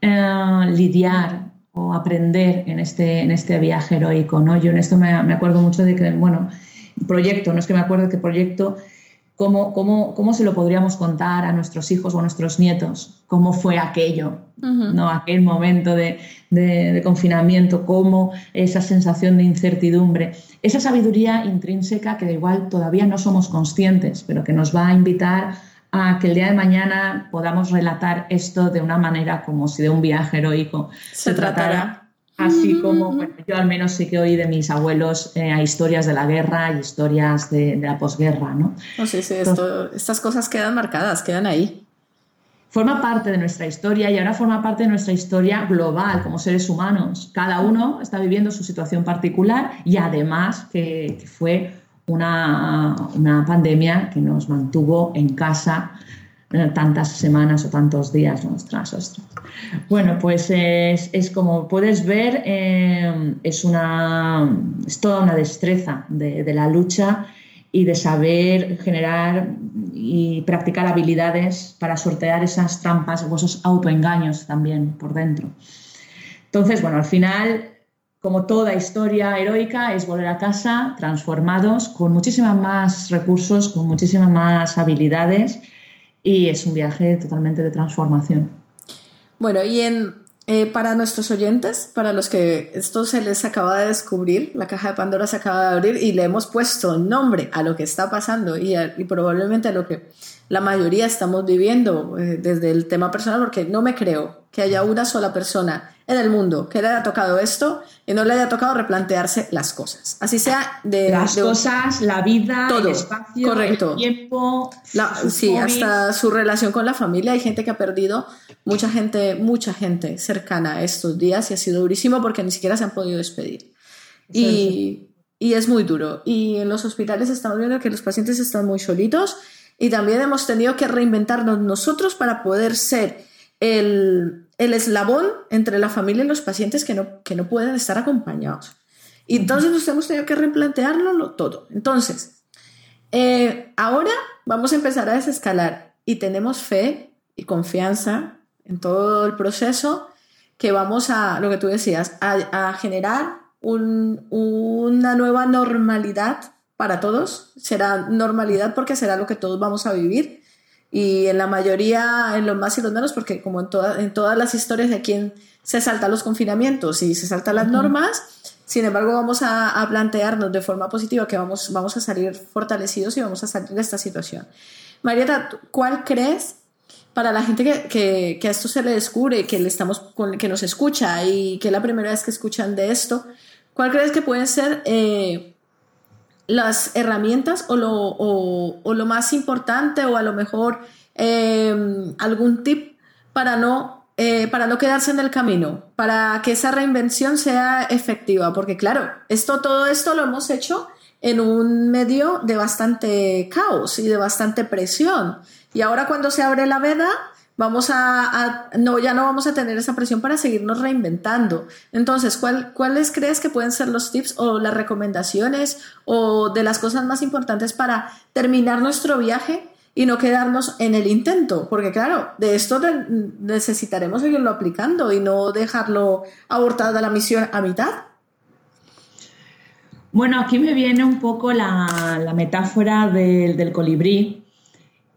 Speaker 2: eh, lidiar o aprender en este, en este viaje heroico. ¿no? Yo en esto me, me acuerdo mucho de que, bueno, proyecto, no es que me acuerdo qué proyecto, cómo, cómo, cómo se lo podríamos contar a nuestros hijos o a nuestros nietos, cómo fue aquello, ¿no? aquel momento de, de, confinamiento, cómo esa sensación de incertidumbre, esa sabiduría intrínseca que de igual todavía no somos conscientes, pero que nos va a invitar a que el día de mañana podamos relatar esto de una manera como si de un viaje heroico
Speaker 1: se, tratara
Speaker 2: Así como yo al menos sí que oí de mis abuelos eh, historias de la guerra y historias de, la posguerra, ¿no?
Speaker 1: sí, sí, estas cosas quedan marcadas, quedan ahí.
Speaker 2: Forma parte de nuestra historia y ahora forma parte de nuestra historia global como seres humanos. Cada uno está viviendo su situación particular y además que, fue una, una pandemia que nos mantuvo en casa tantas semanas o tantos días, ostras, ostras. Bueno, pues es, como puedes ver, eh, es, una, es toda una destreza de, la lucha y de saber generar y practicar habilidades para sortear esas trampas o esos autoengaños también por dentro. Entonces, bueno, al final, como toda historia heroica, es volver a casa transformados, con muchísimas más recursos, con muchísimas más habilidades y es un viaje totalmente de transformación.
Speaker 1: Bueno, y en, eh, para nuestros oyentes, para los que esto se les acaba de descubrir, la caja de Pandora se acaba de abrir y le hemos puesto nombre a lo que está pasando y, probablemente a lo que la mayoría estamos viviendo eh, desde el tema personal, porque no me creo que haya una sola persona en el mundo que le haya tocado esto y no le haya tocado replantearse las cosas. Así sea de...
Speaker 2: Las cosas, la vida,
Speaker 1: todo,
Speaker 2: el espacio,
Speaker 1: correcto.
Speaker 2: el tiempo.
Speaker 1: La, sí,
Speaker 2: hobbies.
Speaker 1: hasta su relación con la familia. Hay gente que ha perdido, mucha gente, mucha gente cercana estos días y ha sido durísimo porque ni siquiera se han podido despedir. Y, y es muy duro. Y en los hospitales estamos viendo que los pacientes están muy solitos y también hemos tenido que reinventarnos nosotros para poder ser el, el eslabón entre la familia y los pacientes que no, que no pueden estar acompañados. Y entonces nos hemos tenido que replantearlo todo. Entonces, eh, ahora vamos a empezar a desescalar y tenemos fe y confianza en todo el proceso que vamos a, lo que tú decías, a, a generar un, una nueva normalidad para todos. Será normalidad porque será lo que todos vamos a vivir y en la mayoría, en los más y los menos, porque como en, toda, en todas las historias de quien se saltan los confinamientos y se saltan las normas, sin embargo vamos a, a, plantearnos de forma positiva que vamos, vamos a salir fortalecidos y vamos a salir de esta situación. Marieta, ¿cuál crees para la gente que, que, que a esto se le descubre, que, le estamos con, que nos escucha y que es la primera vez que escuchan de esto, ¿cuál crees que pueden ser... Eh, las herramientas o lo, o, lo, más importante o a lo mejor eh, algún tip para no, eh, para no quedarse en el camino, para que esa reinvención sea efectiva, porque claro, esto, todo esto lo hemos hecho en un medio de bastante caos y de bastante presión. Y ahora cuando se abre la veda, vamos a, no ya no vamos a tener esa presión para seguirnos reinventando. Entonces ¿cuál, cuáles crees que pueden ser los tips o las recomendaciones o de las cosas más importantes para terminar nuestro viaje y no quedarnos en el intento porque claro de esto necesitaremos seguirlo aplicando y no dejarlo abortada la misión a mitad.
Speaker 2: Bueno aquí me viene un poco la, la metáfora del, del colibrí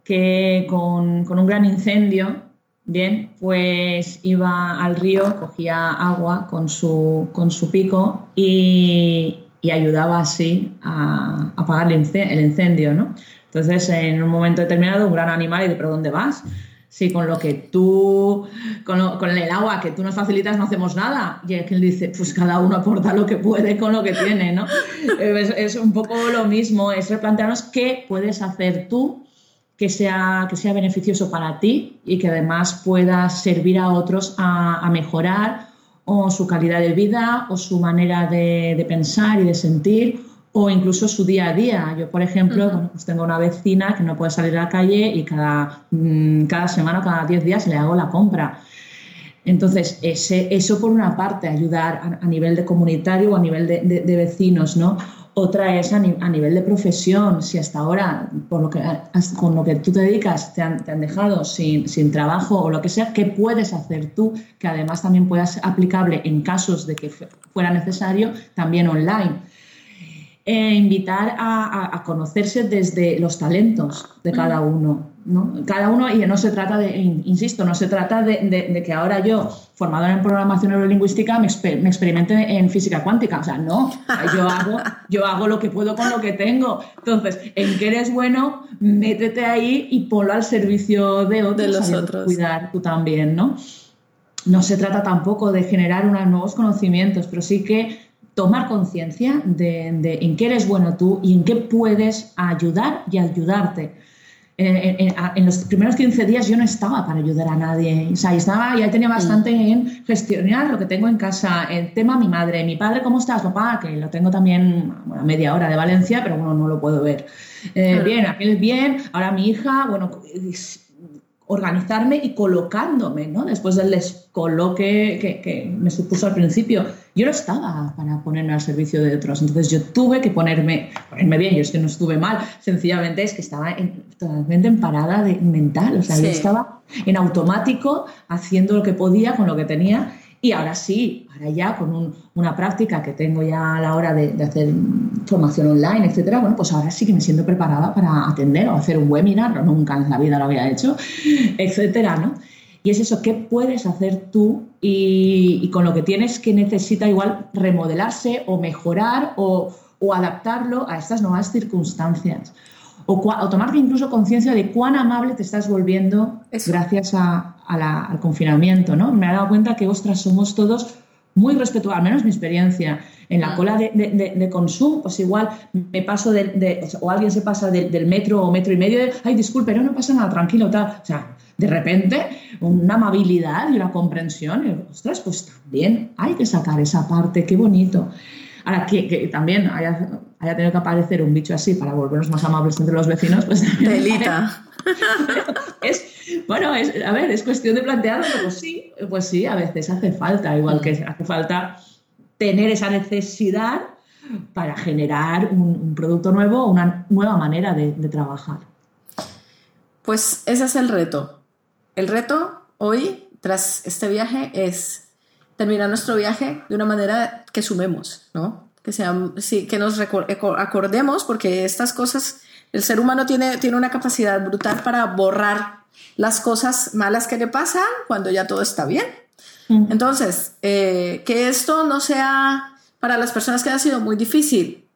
Speaker 2: que con, con, un gran incendio, bien, pues iba al río, cogía agua con su, con su pico y, y ayudaba así a, apagar el incendio, ¿no? Entonces, en un momento determinado, un gran animal y de, ¿pero dónde vas? Sí, con lo que tú, con, lo, con, el agua que tú nos facilitas no hacemos nada. Y él dice, pues cada uno aporta lo que puede con lo que tiene, ¿no? es, es un poco lo mismo, es replantearnos qué puedes hacer tú que sea, que sea beneficioso para ti y que además pueda servir a otros a, a mejorar o su calidad de vida o su manera de, de, pensar y de sentir o incluso su día a día. Yo, por ejemplo, uh -huh. pues tengo una vecina que no puede salir a la calle y cada, mmm, cada semana o cada 10 días le hago la compra. Entonces, ese, eso por una parte, ayudar a, a nivel de comunitario o a nivel de, de, de vecinos, ¿no? Otra es a, ni a, nivel de profesión, si hasta ahora, por lo que, con lo que tú te dedicas, te han, te han dejado sin, sin, trabajo o lo que sea, ¿qué puedes hacer tú que además también pueda ser aplicable en casos de que fuera necesario también online? Eh, invitar a, a, conocerse desde los talentos de cada uno. ¿No? Cada uno, y no se trata de, insisto, no se trata de, de, de que ahora yo, formadora en programación neurolingüística, me, exper me, experimente en física cuántica. O sea, no, yo hago, yo hago lo que puedo con lo que tengo. Entonces, en qué eres bueno, métete ahí y ponlo al servicio de otros.
Speaker 1: De los otros.
Speaker 2: Cuidar tú también, ¿no? No se trata tampoco de generar unos nuevos conocimientos, pero sí que tomar conciencia de, de, en qué eres bueno tú y en qué puedes ayudar y ayudarte. En, en, en, los primeros 15 días yo no estaba para ayudar a nadie, o sea, estaba, ya tenía bastante en gestionar lo que tengo en casa, el tema mi madre, mi padre, ¿cómo estás, papá? Que lo tengo también bueno, a media hora de Valencia, pero bueno, no lo puedo ver. Eh, claro. Bien, aquel bien, ahora mi hija, bueno, organizarme y colocándome, ¿no? Después del descoloque que, que, me supuso al principio. Yo no estaba para ponerme al servicio de otros, entonces yo tuve que ponerme, ponerme bien, yo es que no estuve mal, sencillamente es que estaba en, totalmente en parada de, mental, o sea, sí. yo estaba en automático haciendo lo que podía con lo que tenía y ahora sí, ahora ya con un, una práctica que tengo ya a la hora de, de, hacer formación online, etcétera, bueno, pues ahora sí que me siento preparada para atender o hacer un webinar, nunca en la vida lo había hecho, etcétera, ¿no? Y es eso, ¿qué puedes hacer tú y, y con lo que tienes que necesita igual remodelarse o mejorar o, o adaptarlo a estas nuevas circunstancias? O, o tomar incluso conciencia de cuán amable te estás volviendo eso. gracias a, al confinamiento, ¿no? Me he dado cuenta que, ostras, somos todos muy respetuosos, al menos mi experiencia. En la mm. cola de, consumo, pues igual me paso de, o alguien se pasa del metro o metro y medio, de, ay, disculpe, no, no pasa nada, tranquilo, tal. O sea, de repente, una amabilidad y una comprensión, y, ostras, pues también hay que sacar esa parte, qué bonito. Ahora, que, también haya, haya, tenido que aparecer un bicho así para volvernos más amables entre los vecinos, pues...
Speaker 1: Delita.
Speaker 2: es, bueno, es, a ver, es cuestión de plantearlo, pues sí, pues sí, a veces hace falta, igual que hace falta tener esa necesidad para generar un, producto nuevo, una nueva manera de, trabajar.
Speaker 1: Pues ese es el reto. El reto hoy, tras este viaje, es terminar nuestro viaje de una manera que sumemos, ¿no? Que, sean, sí, que nos acordemos, porque estas cosas, el ser humano tiene, tiene una capacidad brutal para borrar las cosas malas que le pasan cuando ya todo está bien. Entonces, eh, que esto no sea para las personas que ha sido muy difícil,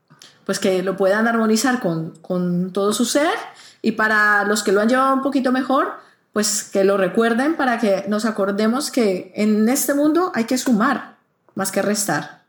Speaker 1: pues que lo puedan armonizar con, con todo su ser y para los que lo han llevado un poquito mejor, pues que lo recuerden para que nos acordemos que en este mundo hay que sumar más que restar.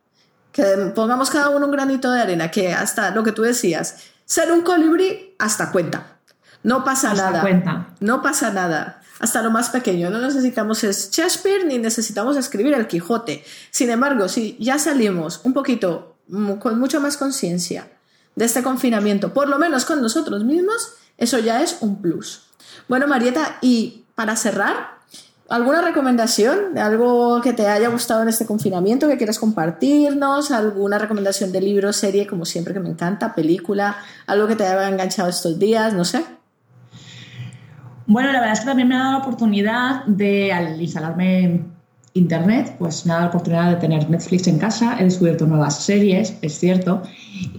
Speaker 1: Que pongamos cada uno un granito de arena, que hasta lo que tú decías, ser un colibrí hasta cuenta. No pasa hasta nada. Cuenta. No pasa nada hasta lo más pequeño. No necesitamos es Shakespeare ni necesitamos escribir el Quijote. Sin embargo, si ya salimos un poquito mm, con mucha más conciencia de este confinamiento, por lo menos con nosotros mismos, eso ya es un plus. Bueno, Marieta, y para cerrar, ¿alguna recomendación algo que te haya gustado en este confinamiento que quieras compartirnos? ¿Alguna recomendación de libro, serie, como siempre que me encanta, película, algo que te haya enganchado estos días? No sé.
Speaker 2: Bueno, la verdad es que también me ha dado la oportunidad de, al instalarme Internet, pues me ha dado la oportunidad de tener Netflix en casa, he descubierto nuevas series, es cierto.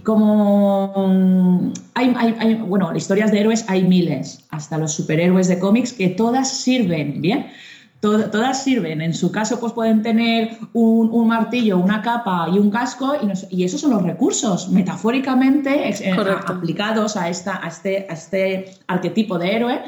Speaker 2: Como mm, hay, hay, bueno, historias de héroes hay miles, hasta los superhéroes de cómics, que todas sirven, ¿bien? Todas sirven. En su caso, pues pueden tener un, martillo, una capa y un casco, y, y, esos son los recursos, metafóricamente eh, aplicados a, esta, a, este, a este arquetipo de héroe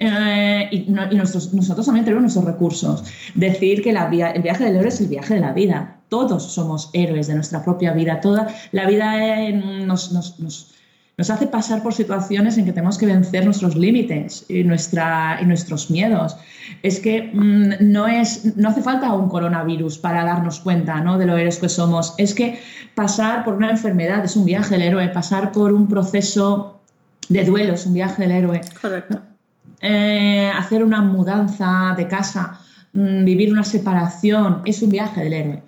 Speaker 2: eh, y, nosotros también tenemos nuestros recursos. Decir que la el viaje del héroe es el viaje de la vida. Todos somos héroes de nuestra propia vida. Toda la vida eh, nos, hace pasar por situaciones en que tenemos que vencer nuestros límites y, nuestra, y nuestros miedos. Es que mm, no, es, no hace falta un coronavirus para darnos cuenta ¿no? de lo héroes que somos. Es que pasar por una enfermedad es un viaje del héroe. Pasar por un proceso de duelo es un viaje del héroe.
Speaker 1: Correcto
Speaker 2: eh, hacer una mudanza de casa, mm, vivir una separación, es un viaje del héroe.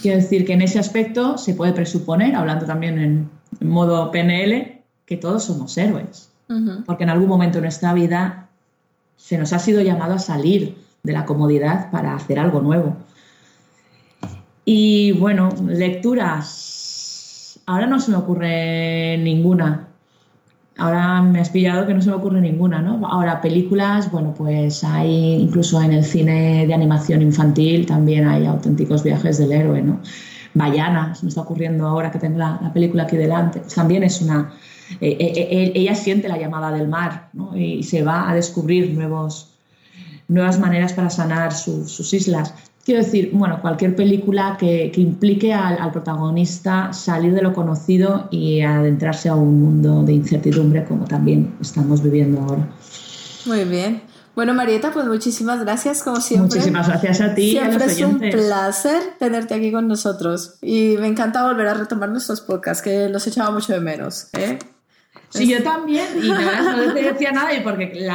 Speaker 2: Quiero decir que en ese aspecto se puede presuponer, hablando también en, modo PNL, que todos somos héroes. Porque en algún momento de nuestra vida se nos ha sido llamado a salir de la comodidad para hacer algo nuevo. Y bueno, lecturas. Ahora no se me ocurre ninguna. Ahora me has pillado que no se me ocurre ninguna, ¿no? Ahora, películas, bueno, pues hay, incluso en el cine de animación infantil también hay auténticos viajes del héroe, ¿no? Bayana, se me está ocurriendo ahora que tengo la, película aquí delante, pues también es una... Eh, eh, eh, ella siente la llamada del mar, ¿no? Y se va a descubrir nuevos, nuevas maneras para sanar sus islas. Quiero decir, bueno, cualquier película que, implique al, protagonista salir de lo conocido y adentrarse a un mundo de incertidumbre como también estamos viviendo ahora.
Speaker 1: Muy bien. Bueno, Marieta, pues muchísimas gracias, como siempre.
Speaker 2: Muchísimas gracias a ti.
Speaker 1: Siempre es un placer tenerte aquí con nosotros. Y me encanta volver a retomar nuestros podcasts, que los echaba mucho de menos. ¿eh?
Speaker 2: Sí, yo también, y no te decía nada, porque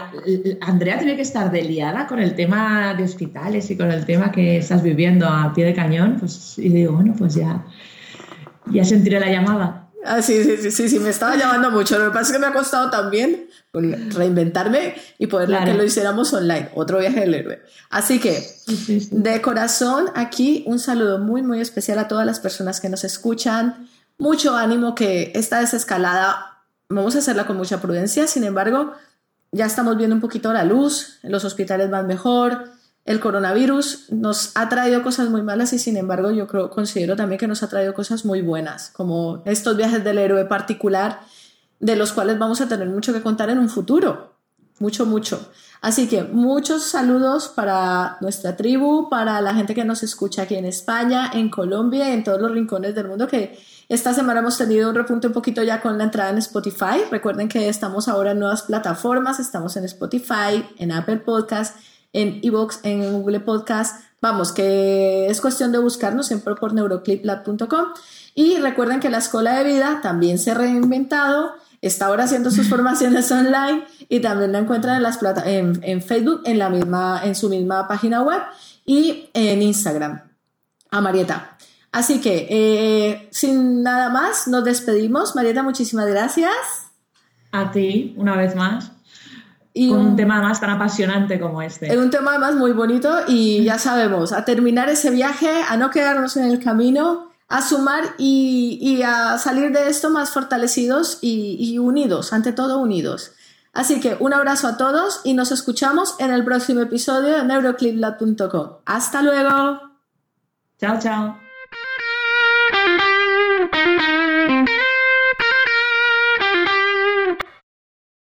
Speaker 2: Andrea tiene que estar deliada con el tema de hospitales y con el tema que estás viviendo a pie de cañón, pues, y digo, bueno, pues ya, ya sentiré la llamada.
Speaker 1: Ah, sí, sí, sí, sí, me estaba llamando mucho. Lo que pasa es que me ha costado también reinventarme y poder que lo hiciéramos online. Otro viaje del héroe. Así que, de corazón, aquí un saludo muy, muy especial a todas las personas que nos escuchan. Mucho ánimo que esta desescalada vamos a hacerla con mucha prudencia, sin embargo, ya estamos viendo un poquito la luz, los hospitales van mejor, el coronavirus nos ha traído cosas muy malas y sin embargo yo creo, considero también que nos ha traído cosas muy buenas, como estos viajes del héroe particular, de los cuales vamos a tener mucho que contar en un futuro. mucho, mucho. Así que muchos saludos para nuestra tribu, para la gente que nos escucha aquí en España, en Colombia y en todos los rincones del mundo que esta semana hemos tenido un repunte un poquito ya con la entrada en Spotify. Recuerden que estamos ahora en nuevas plataformas, estamos en Spotify, en Apple Podcast, en Evox, en Google Podcast. Vamos, que es cuestión de buscarnos siempre por neurocliplab.com. Y recuerden que la Escuela de Vida también se ha reinventado está ahora haciendo sus formaciones online y también la encuentran en, las plata en, en, Facebook, en, la misma, en su misma página web y en Instagram. A Marieta. Así que, eh, sin nada más, nos despedimos. Marieta, muchísimas gracias.
Speaker 2: A ti, una vez más. Y con un, tema más tan apasionante como este.
Speaker 1: Es un tema además muy bonito y ya sabemos, a terminar ese viaje, a no quedarnos en el camino, a sumar y, a salir de esto más fortalecidos y, unidos, ante todo unidos. Así que un abrazo a todos y nos escuchamos en el próximo episodio de neurocliplab.com. Hasta luego.
Speaker 2: Chao, chao.